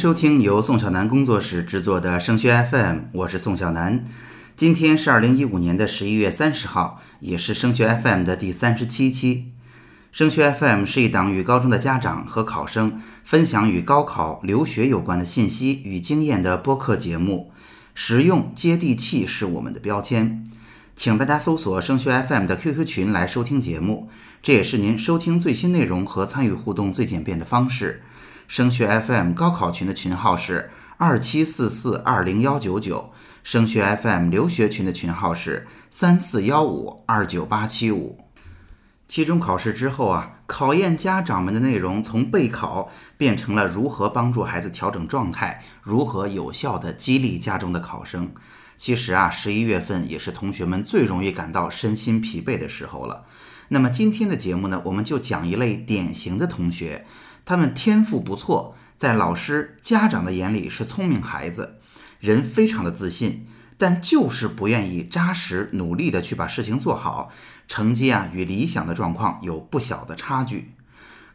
收听由宋小南工作室制作的升学 FM，我是宋小南。今天是二零一五年的十一月三十号，也是升学 FM 的第三十七期。升学 FM 是一档与高中的家长和考生分享与高考、留学有关的信息与经验的播客节目，实用接地气是我们的标签。请大家搜索升学 FM 的 QQ 群来收听节目，这也是您收听最新内容和参与互动最简便的方式。升学 FM 高考群的群号是二七四四二零幺九九，升学 FM 留学群的群号是三四幺五二九八七五。期中考试之后啊，考验家长们的内容从备考变成了如何帮助孩子调整状态，如何有效的激励家中的考生。其实啊，十一月份也是同学们最容易感到身心疲惫的时候了。那么今天的节目呢，我们就讲一类典型的同学。他们天赋不错，在老师、家长的眼里是聪明孩子，人非常的自信，但就是不愿意扎实努力的去把事情做好，成绩啊与理想的状况有不小的差距。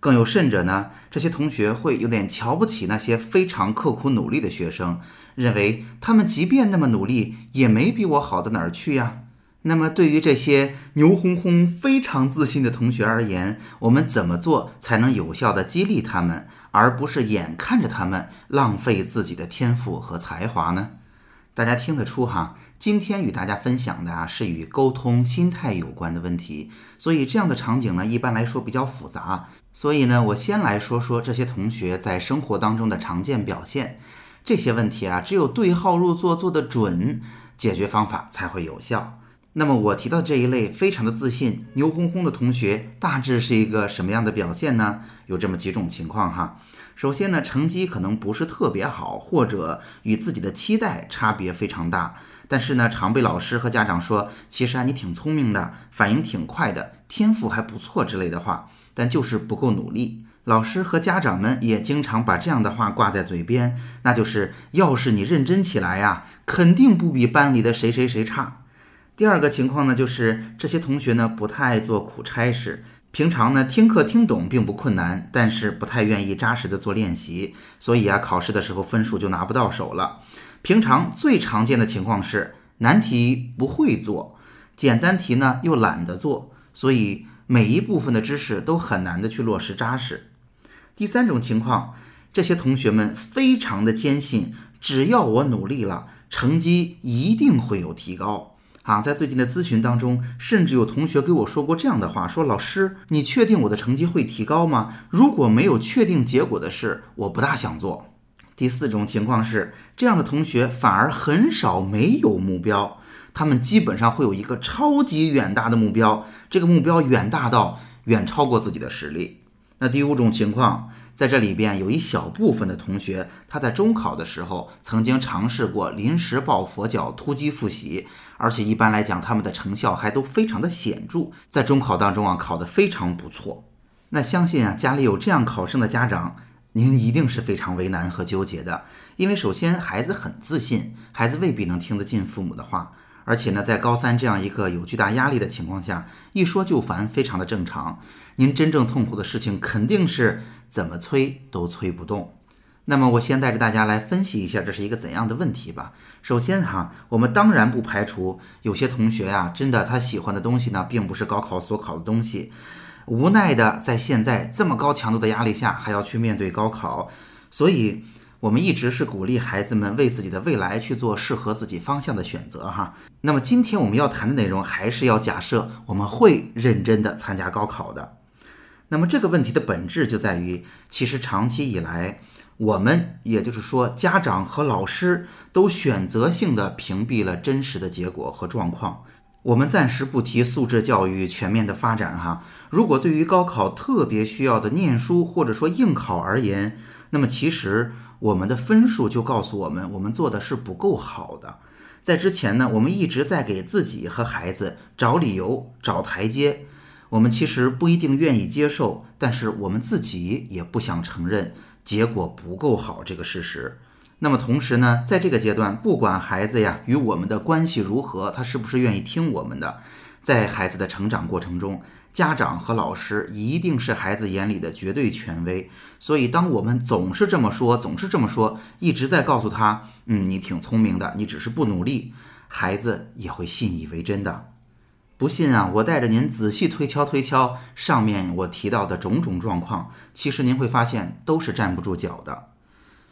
更有甚者呢，这些同学会有点瞧不起那些非常刻苦努力的学生，认为他们即便那么努力，也没比我好到哪儿去呀。那么，对于这些牛哄哄、非常自信的同学而言，我们怎么做才能有效的激励他们，而不是眼看着他们浪费自己的天赋和才华呢？大家听得出哈，今天与大家分享的啊是与沟通、心态有关的问题，所以这样的场景呢，一般来说比较复杂。所以呢，我先来说说这些同学在生活当中的常见表现。这些问题啊，只有对号入座、做得准，解决方法才会有效。那么我提到这一类非常的自信、牛哄哄的同学，大致是一个什么样的表现呢？有这么几种情况哈。首先呢，成绩可能不是特别好，或者与自己的期待差别非常大。但是呢，常被老师和家长说，其实啊你挺聪明的，反应挺快的，天赋还不错之类的话，但就是不够努力。老师和家长们也经常把这样的话挂在嘴边，那就是要是你认真起来呀，肯定不比班里的谁谁谁差。第二个情况呢，就是这些同学呢不太爱做苦差事，平常呢听课听懂并不困难，但是不太愿意扎实的做练习，所以啊考试的时候分数就拿不到手了。平常最常见的情况是难题不会做，简单题呢又懒得做，所以每一部分的知识都很难的去落实扎实。第三种情况，这些同学们非常的坚信，只要我努力了，成绩一定会有提高。啊，在最近的咨询当中，甚至有同学给我说过这样的话：说老师，你确定我的成绩会提高吗？如果没有确定结果的事，我不大想做。第四种情况是，这样的同学反而很少没有目标，他们基本上会有一个超级远大的目标，这个目标远大到远超过自己的实力。那第五种情况。在这里边有一小部分的同学，他在中考的时候曾经尝试过临时抱佛脚、突击复习，而且一般来讲，他们的成效还都非常的显著，在中考当中啊考得非常不错。那相信啊家里有这样考生的家长，您一定是非常为难和纠结的，因为首先孩子很自信，孩子未必能听得进父母的话。而且呢，在高三这样一个有巨大压力的情况下，一说就烦，非常的正常。您真正痛苦的事情，肯定是怎么催都催不动。那么，我先带着大家来分析一下，这是一个怎样的问题吧。首先哈，我们当然不排除有些同学呀，真的他喜欢的东西呢，并不是高考所考的东西，无奈的在现在这么高强度的压力下，还要去面对高考，所以。我们一直是鼓励孩子们为自己的未来去做适合自己方向的选择哈。那么今天我们要谈的内容还是要假设我们会认真的参加高考的。那么这个问题的本质就在于，其实长期以来，我们也就是说家长和老师都选择性的屏蔽了真实的结果和状况。我们暂时不提素质教育全面的发展哈。如果对于高考特别需要的念书或者说应考而言，那么其实。我们的分数就告诉我们，我们做的是不够好的。在之前呢，我们一直在给自己和孩子找理由、找台阶。我们其实不一定愿意接受，但是我们自己也不想承认结果不够好这个事实。那么同时呢，在这个阶段，不管孩子呀与我们的关系如何，他是不是愿意听我们的，在孩子的成长过程中，家长和老师一定是孩子眼里的绝对权威，所以当我们总是这么说，总是这么说，一直在告诉他，嗯，你挺聪明的，你只是不努力，孩子也会信以为真的。不信啊，我带着您仔细推敲推敲上面我提到的种种状况，其实您会发现都是站不住脚的。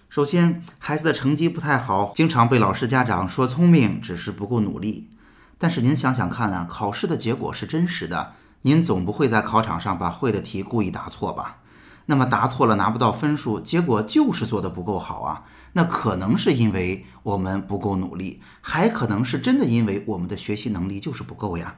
首先，孩子的成绩不太好，经常被老师家长说聪明，只是不够努力。但是您想想看啊，考试的结果是真实的。您总不会在考场上把会的题故意答错吧？那么答错了拿不到分数，结果就是做的不够好啊。那可能是因为我们不够努力，还可能是真的因为我们的学习能力就是不够呀。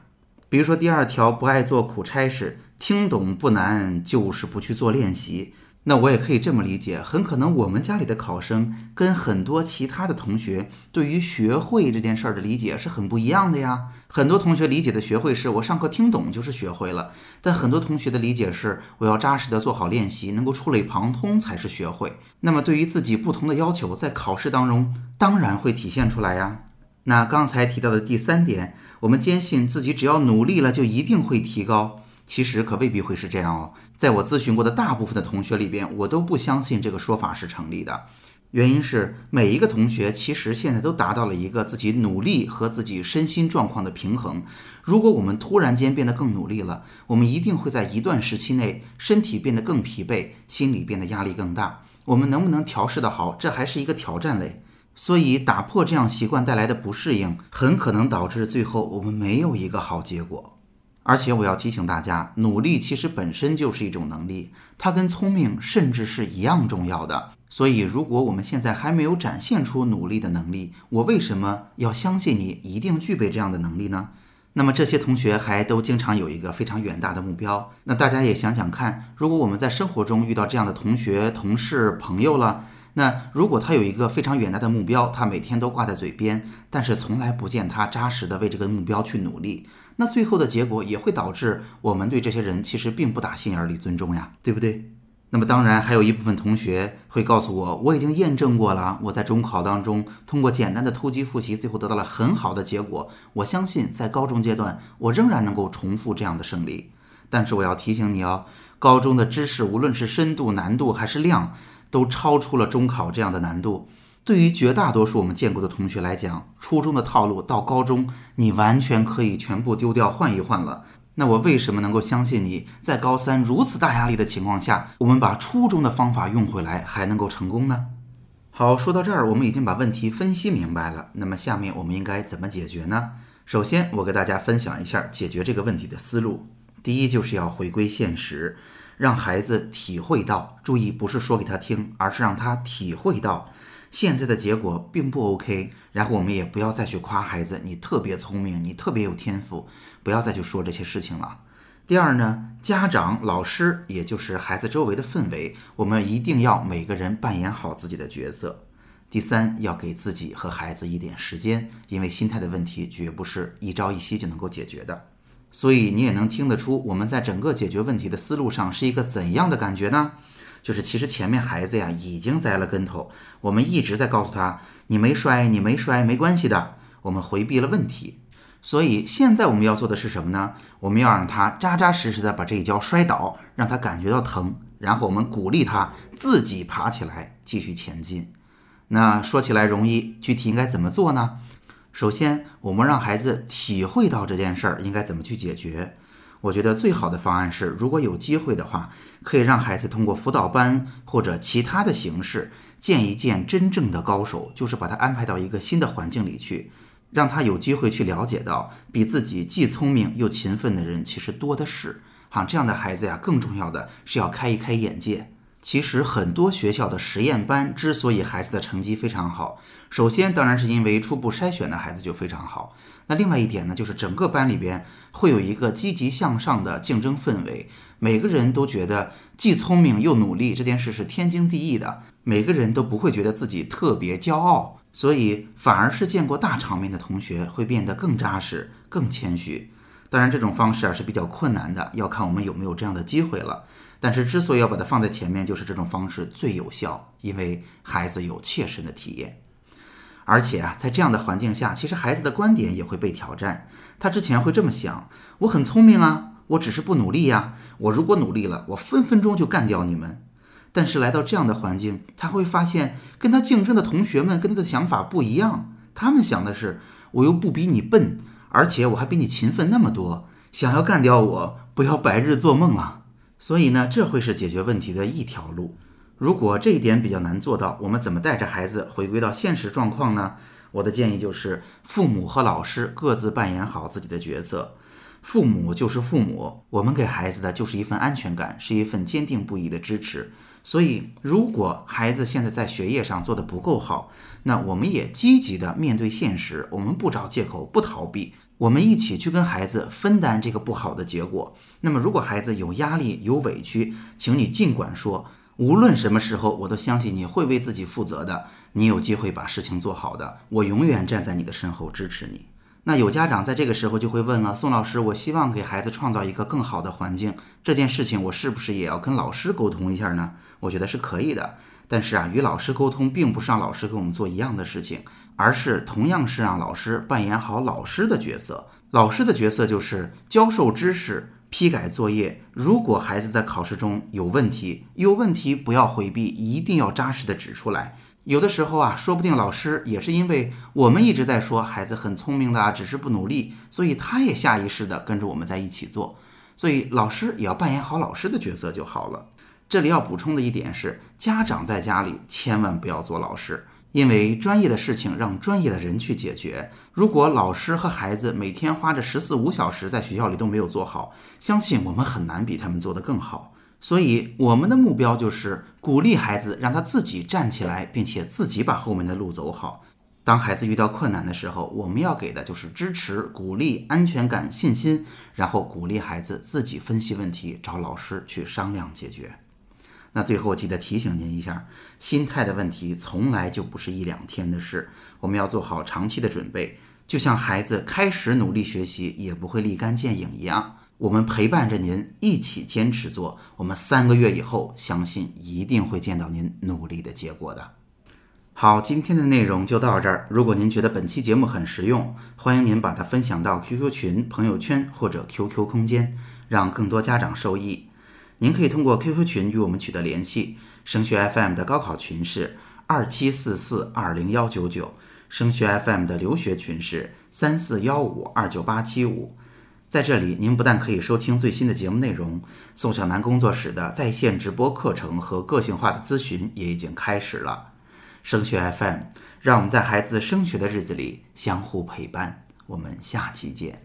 比如说第二条，不爱做苦差事，听懂不难，就是不去做练习。那我也可以这么理解，很可能我们家里的考生跟很多其他的同学对于学会这件事儿的理解是很不一样的呀。很多同学理解的学会是我上课听懂就是学会了，但很多同学的理解是我要扎实的做好练习，能够触类旁通才是学会。那么对于自己不同的要求，在考试当中当然会体现出来呀。那刚才提到的第三点，我们坚信自己只要努力了就一定会提高。其实可未必会是这样哦，在我咨询过的大部分的同学里边，我都不相信这个说法是成立的。原因是每一个同学其实现在都达到了一个自己努力和自己身心状况的平衡。如果我们突然间变得更努力了，我们一定会在一段时期内身体变得更疲惫，心理变得压力更大。我们能不能调试得好，这还是一个挑战嘞。所以打破这样习惯带来的不适应，很可能导致最后我们没有一个好结果。而且我要提醒大家，努力其实本身就是一种能力，它跟聪明甚至是一样重要的。所以，如果我们现在还没有展现出努力的能力，我为什么要相信你一定具备这样的能力呢？那么这些同学还都经常有一个非常远大的目标。那大家也想想看，如果我们在生活中遇到这样的同学、同事、朋友了，那如果他有一个非常远大的目标，他每天都挂在嘴边，但是从来不见他扎实的为这个目标去努力。那最后的结果也会导致我们对这些人其实并不打心眼里尊重呀，对不对？那么当然还有一部分同学会告诉我，我已经验证过了，我在中考当中通过简单的突击复习，最后得到了很好的结果。我相信在高中阶段，我仍然能够重复这样的胜利。但是我要提醒你哦，高中的知识无论是深度、难度还是量，都超出了中考这样的难度。对于绝大多数我们见过的同学来讲，初中的套路到高中，你完全可以全部丢掉换一换了。那我为什么能够相信你在高三如此大压力的情况下，我们把初中的方法用回来还能够成功呢？好，说到这儿，我们已经把问题分析明白了。那么下面我们应该怎么解决呢？首先，我给大家分享一下解决这个问题的思路。第一，就是要回归现实，让孩子体会到，注意不是说给他听，而是让他体会到。现在的结果并不 OK，然后我们也不要再去夸孩子，你特别聪明，你特别有天赋，不要再去说这些事情了。第二呢，家长、老师，也就是孩子周围的氛围，我们一定要每个人扮演好自己的角色。第三，要给自己和孩子一点时间，因为心态的问题绝不是一朝一夕就能够解决的。所以你也能听得出，我们在整个解决问题的思路上是一个怎样的感觉呢？就是其实前面孩子呀已经栽了跟头，我们一直在告诉他，你没摔，你没摔，没关系的。我们回避了问题，所以现在我们要做的是什么呢？我们要让他扎扎实实的把这一跤摔倒，让他感觉到疼，然后我们鼓励他自己爬起来继续前进。那说起来容易，具体应该怎么做呢？首先，我们让孩子体会到这件事儿应该怎么去解决。我觉得最好的方案是，如果有机会的话，可以让孩子通过辅导班或者其他的形式见一见真正的高手，就是把他安排到一个新的环境里去，让他有机会去了解到比自己既聪明又勤奋的人其实多的是。哈，这样的孩子呀，更重要的是要开一开眼界。其实很多学校的实验班之所以孩子的成绩非常好，首先当然是因为初步筛选的孩子就非常好。那另外一点呢，就是整个班里边会有一个积极向上的竞争氛围，每个人都觉得既聪明又努力这件事是天经地义的，每个人都不会觉得自己特别骄傲，所以反而是见过大场面的同学会变得更扎实、更谦虚。当然，这种方式啊是比较困难的，要看我们有没有这样的机会了。但是之所以要把它放在前面，就是这种方式最有效，因为孩子有切身的体验。而且啊，在这样的环境下，其实孩子的观点也会被挑战。他之前会这么想：我很聪明啊，我只是不努力呀。我如果努力了，我分分钟就干掉你们。但是来到这样的环境，他会发现跟他竞争的同学们跟他的想法不一样。他们想的是，我又不比你笨，而且我还比你勤奋那么多，想要干掉我，不要白日做梦啊！所以呢，这会是解决问题的一条路。如果这一点比较难做到，我们怎么带着孩子回归到现实状况呢？我的建议就是，父母和老师各自扮演好自己的角色。父母就是父母，我们给孩子的就是一份安全感，是一份坚定不移的支持。所以，如果孩子现在在学业上做得不够好，那我们也积极的面对现实，我们不找借口，不逃避，我们一起去跟孩子分担这个不好的结果。那么，如果孩子有压力、有委屈，请你尽管说，无论什么时候，我都相信你会为自己负责的。你有机会把事情做好的，我永远站在你的身后支持你。那有家长在这个时候就会问了：宋老师，我希望给孩子创造一个更好的环境，这件事情我是不是也要跟老师沟通一下呢？我觉得是可以的，但是啊，与老师沟通并不是让老师跟我们做一样的事情，而是同样是让老师扮演好老师的角色。老师的角色就是教授知识、批改作业。如果孩子在考试中有问题，有问题不要回避，一定要扎实的指出来。有的时候啊，说不定老师也是因为我们一直在说孩子很聪明的啊，只是不努力，所以他也下意识的跟着我们在一起做。所以老师也要扮演好老师的角色就好了。这里要补充的一点是，家长在家里千万不要做老师，因为专业的事情让专业的人去解决。如果老师和孩子每天花着十四五小时在学校里都没有做好，相信我们很难比他们做得更好。所以，我们的目标就是鼓励孩子，让他自己站起来，并且自己把后面的路走好。当孩子遇到困难的时候，我们要给的就是支持、鼓励、安全感、信心，然后鼓励孩子自己分析问题，找老师去商量解决。那最后记得提醒您一下，心态的问题从来就不是一两天的事，我们要做好长期的准备。就像孩子开始努力学习，也不会立竿见影一样。我们陪伴着您一起坚持做，我们三个月以后相信一定会见到您努力的结果的。好，今天的内容就到这儿。如果您觉得本期节目很实用，欢迎您把它分享到 QQ 群、朋友圈或者 QQ 空间，让更多家长受益。您可以通过 QQ 群与我们取得联系。升学 FM 的高考群是二七四四二零幺九九，升学 FM 的留学群是三四幺五二九八七五。在这里，您不但可以收听最新的节目内容，宋小南工作室的在线直播课程和个性化的咨询也已经开始了。升学 FM，让我们在孩子升学的日子里相互陪伴。我们下期见。